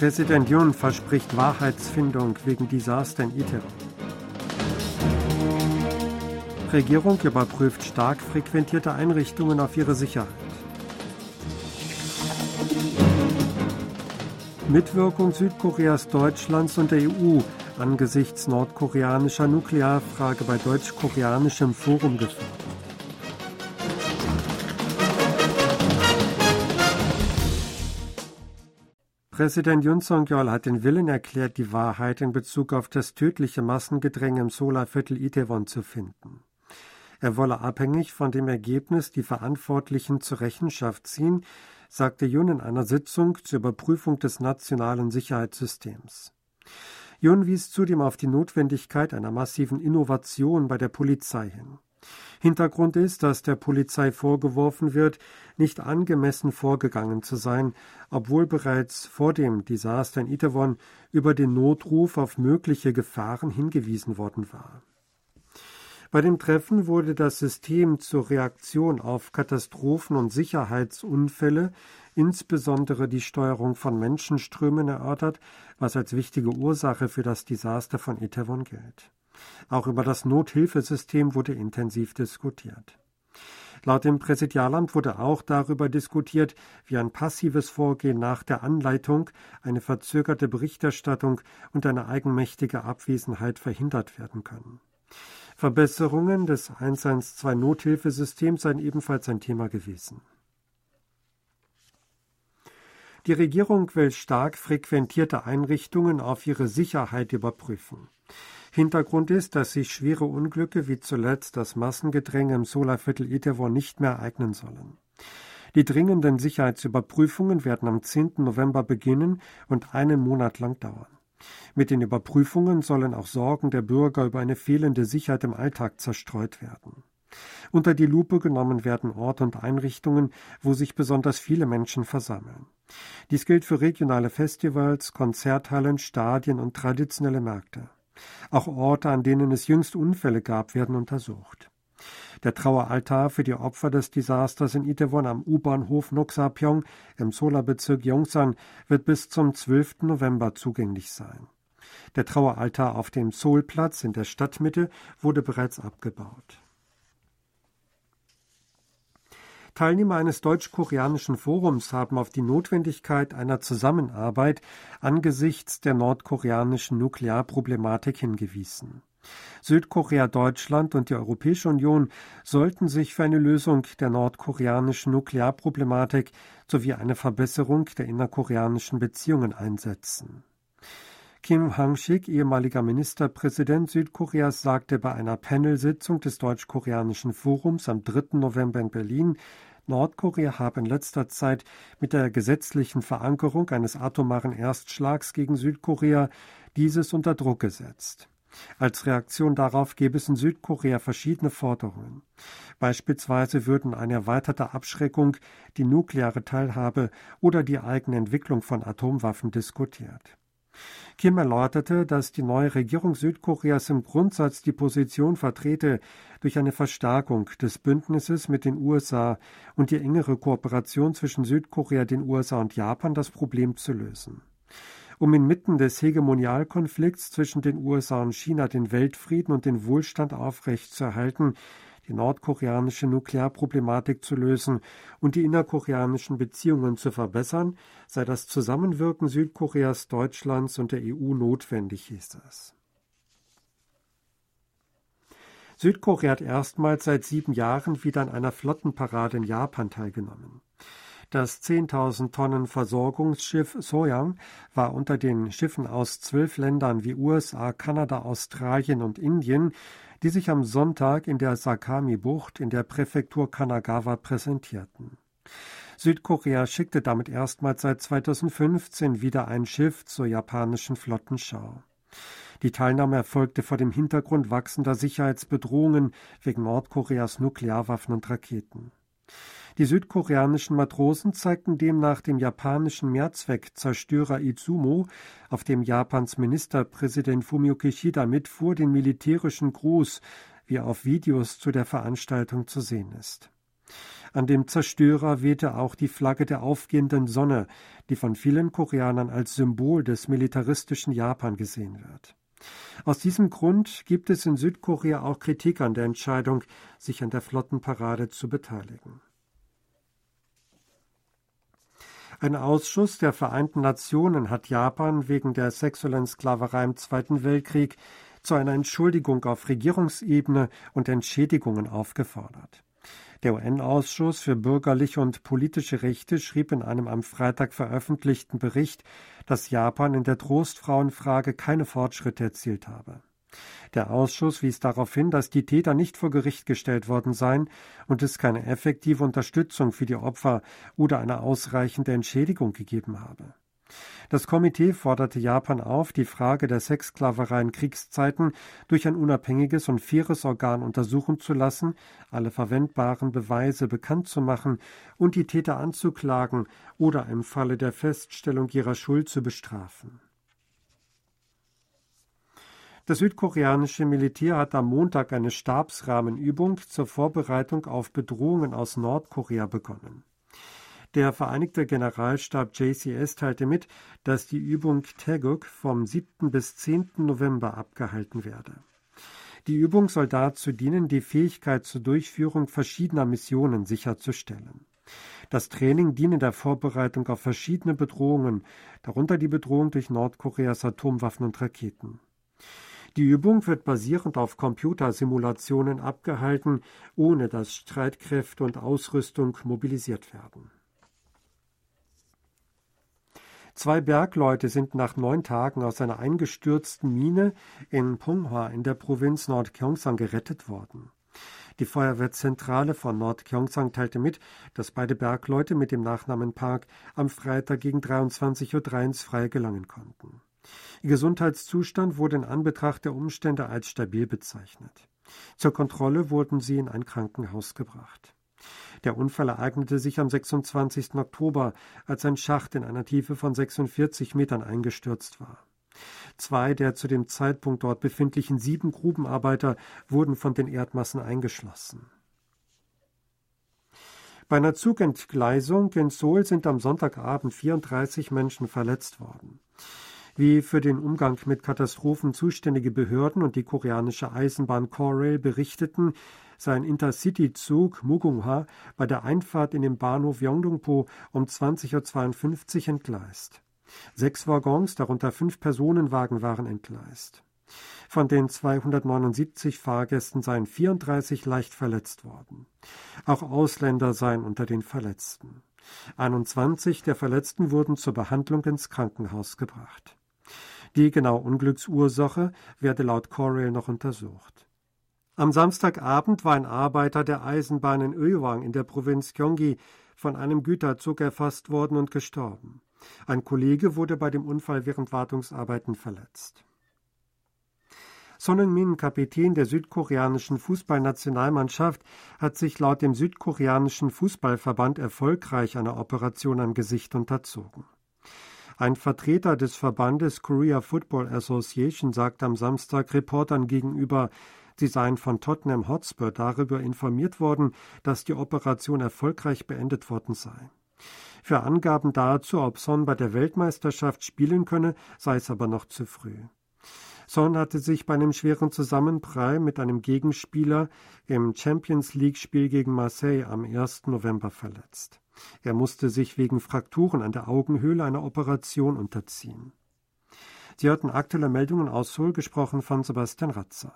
Präsident Yoon verspricht Wahrheitsfindung wegen Desaster in Iteron. Regierung überprüft stark frequentierte Einrichtungen auf ihre Sicherheit. Mitwirkung Südkoreas, Deutschlands und der EU angesichts nordkoreanischer Nuklearfrage bei deutsch-koreanischem Forum gefordert. Präsident Yun Song-yeol hat den Willen erklärt, die Wahrheit in Bezug auf das tödliche Massengedränge im Solarviertel Itaewon zu finden. Er wolle abhängig von dem Ergebnis die Verantwortlichen zur Rechenschaft ziehen, sagte Yun in einer Sitzung zur Überprüfung des nationalen Sicherheitssystems. Yun wies zudem auf die Notwendigkeit einer massiven Innovation bei der Polizei hin. Hintergrund ist, dass der Polizei vorgeworfen wird, nicht angemessen vorgegangen zu sein, obwohl bereits vor dem Desaster in Itaewon über den Notruf auf mögliche Gefahren hingewiesen worden war. Bei dem Treffen wurde das System zur Reaktion auf Katastrophen und Sicherheitsunfälle, insbesondere die Steuerung von Menschenströmen, erörtert, was als wichtige Ursache für das Desaster von Itaewon gilt. Auch über das Nothilfesystem wurde intensiv diskutiert. Laut dem Präsidialamt wurde auch darüber diskutiert, wie ein passives Vorgehen nach der Anleitung, eine verzögerte Berichterstattung und eine eigenmächtige Abwesenheit verhindert werden können. Verbesserungen des 112 Nothilfesystems seien ebenfalls ein Thema gewesen. Die Regierung will stark frequentierte Einrichtungen auf ihre Sicherheit überprüfen. Hintergrund ist, dass sich schwere Unglücke wie zuletzt das Massengedränge im Solarviertel Itaewon nicht mehr ereignen sollen. Die dringenden Sicherheitsüberprüfungen werden am 10. November beginnen und einen Monat lang dauern. Mit den Überprüfungen sollen auch Sorgen der Bürger über eine fehlende Sicherheit im Alltag zerstreut werden. Unter die Lupe genommen werden Orte und Einrichtungen, wo sich besonders viele Menschen versammeln. Dies gilt für regionale Festivals, Konzerthallen, Stadien und traditionelle Märkte. Auch Orte, an denen es jüngst Unfälle gab, werden untersucht. Der Traueraltar für die Opfer des Desasters in Itaewon am U-Bahnhof Noksapyong im Solarbezirk Yongsan wird bis zum 12. November zugänglich sein. Der Traueraltar auf dem Seoulplatz in der Stadtmitte wurde bereits abgebaut. Teilnehmer eines deutsch-koreanischen Forums haben auf die Notwendigkeit einer Zusammenarbeit angesichts der nordkoreanischen Nuklearproblematik hingewiesen. Südkorea, Deutschland und die Europäische Union sollten sich für eine Lösung der nordkoreanischen Nuklearproblematik sowie eine Verbesserung der innerkoreanischen Beziehungen einsetzen. Kim Hang-sik, ehemaliger Ministerpräsident Südkoreas, sagte bei einer Panelsitzung des Deutsch-Koreanischen Forums am 3. November in Berlin, Nordkorea habe in letzter Zeit mit der gesetzlichen Verankerung eines atomaren Erstschlags gegen Südkorea dieses unter Druck gesetzt. Als Reaktion darauf gäbe es in Südkorea verschiedene Forderungen. Beispielsweise würden eine erweiterte Abschreckung, die nukleare Teilhabe oder die eigene Entwicklung von Atomwaffen diskutiert. Kim erläuterte, dass die neue Regierung Südkoreas im Grundsatz die Position vertrete, durch eine Verstärkung des Bündnisses mit den USA und die engere Kooperation zwischen Südkorea, den USA und Japan das Problem zu lösen. Um inmitten des Hegemonialkonflikts zwischen den USA und China den Weltfrieden und den Wohlstand aufrechtzuerhalten, die nordkoreanische Nuklearproblematik zu lösen und die innerkoreanischen Beziehungen zu verbessern, sei das Zusammenwirken Südkoreas, Deutschlands und der EU notwendig, hieß es. Südkorea hat erstmals seit sieben Jahren wieder an einer Flottenparade in Japan teilgenommen. Das 10.000 Tonnen Versorgungsschiff Soyang war unter den Schiffen aus zwölf Ländern wie USA, Kanada, Australien und Indien, die sich am Sonntag in der Sakami-Bucht in der Präfektur Kanagawa präsentierten. Südkorea schickte damit erstmals seit 2015 wieder ein Schiff zur japanischen Flottenschau. Die Teilnahme erfolgte vor dem Hintergrund wachsender Sicherheitsbedrohungen wegen Nordkoreas Nuklearwaffen und Raketen. Die südkoreanischen Matrosen zeigten demnach dem japanischen Mehrzweckzerstörer Izumo, auf dem Japans Ministerpräsident Fumio Kishida mitfuhr, den militärischen Gruß, wie auf Videos zu der Veranstaltung zu sehen ist. An dem Zerstörer wehte auch die Flagge der aufgehenden Sonne, die von vielen Koreanern als Symbol des militaristischen Japan gesehen wird. Aus diesem Grund gibt es in Südkorea auch Kritik an der Entscheidung, sich an der Flottenparade zu beteiligen. Ein Ausschuss der Vereinten Nationen hat Japan wegen der sexuellen Sklaverei im Zweiten Weltkrieg zu einer Entschuldigung auf Regierungsebene und Entschädigungen aufgefordert. Der UN-Ausschuss für bürgerliche und politische Rechte schrieb in einem am Freitag veröffentlichten Bericht, dass Japan in der Trostfrauenfrage keine Fortschritte erzielt habe. Der Ausschuss wies darauf hin, dass die Täter nicht vor Gericht gestellt worden seien und es keine effektive Unterstützung für die Opfer oder eine ausreichende Entschädigung gegeben habe. Das Komitee forderte Japan auf, die Frage der Sexsklaverei in Kriegszeiten durch ein unabhängiges und faires Organ untersuchen zu lassen, alle verwendbaren Beweise bekannt zu machen und die Täter anzuklagen oder im Falle der Feststellung ihrer Schuld zu bestrafen. Das südkoreanische Militär hat am Montag eine Stabsrahmenübung zur Vorbereitung auf Bedrohungen aus Nordkorea begonnen. Der Vereinigte Generalstab JCS teilte mit, dass die Übung Taeguk vom 7. bis 10. November abgehalten werde. Die Übung soll dazu dienen, die Fähigkeit zur Durchführung verschiedener Missionen sicherzustellen. Das Training diene der Vorbereitung auf verschiedene Bedrohungen, darunter die Bedrohung durch Nordkoreas Atomwaffen und Raketen. Die Übung wird basierend auf Computersimulationen abgehalten, ohne dass Streitkräfte und Ausrüstung mobilisiert werden. Zwei Bergleute sind nach neun Tagen aus einer eingestürzten Mine in Ponghwa in der Provinz Nordkyongsang gerettet worden. Die Feuerwehrzentrale von Nordkyongsang teilte mit, dass beide Bergleute mit dem Nachnamen Park am Freitag gegen 23.03 Uhr ins Freie gelangen konnten. Ihr Gesundheitszustand wurde in Anbetracht der Umstände als stabil bezeichnet. Zur Kontrolle wurden sie in ein Krankenhaus gebracht. Der Unfall ereignete sich am 26. Oktober, als ein Schacht in einer Tiefe von 46 Metern eingestürzt war. Zwei der zu dem Zeitpunkt dort befindlichen sieben Grubenarbeiter wurden von den Erdmassen eingeschlossen. Bei einer Zugentgleisung in Seoul sind am Sonntagabend 34 Menschen verletzt worden. Wie für den Umgang mit Katastrophen zuständige Behörden und die koreanische Eisenbahn Korail berichteten, sei ein Intercity-Zug Mugunghwa bei der Einfahrt in den Bahnhof Yongdongpo um 20.52 Uhr entgleist. Sechs Waggons, darunter fünf Personenwagen, waren entgleist. Von den 279 Fahrgästen seien 34 leicht verletzt worden. Auch Ausländer seien unter den Verletzten. 21 der Verletzten wurden zur Behandlung ins Krankenhaus gebracht. Die genaue Unglücksursache werde laut Corail noch untersucht. Am Samstagabend war ein Arbeiter der Eisenbahn in Öwang in der Provinz Gyeonggi von einem Güterzug erfasst worden und gestorben. Ein Kollege wurde bei dem Unfall während Wartungsarbeiten verletzt. Son Heung-min, Kapitän der südkoreanischen Fußballnationalmannschaft, hat sich laut dem südkoreanischen Fußballverband erfolgreich einer Operation am Gesicht unterzogen. Ein Vertreter des Verbandes Korea Football Association sagte am Samstag Reportern gegenüber, sie seien von Tottenham Hotspur darüber informiert worden, dass die Operation erfolgreich beendet worden sei. Für Angaben dazu, ob Son bei der Weltmeisterschaft spielen könne, sei es aber noch zu früh. Son hatte sich bei einem schweren Zusammenprall mit einem Gegenspieler im Champions League-Spiel gegen Marseille am 1. November verletzt. Er musste sich wegen Frakturen an der Augenhöhle einer Operation unterziehen. Sie hörten aktuelle Meldungen aus Seoul, gesprochen von Sebastian Ratzer.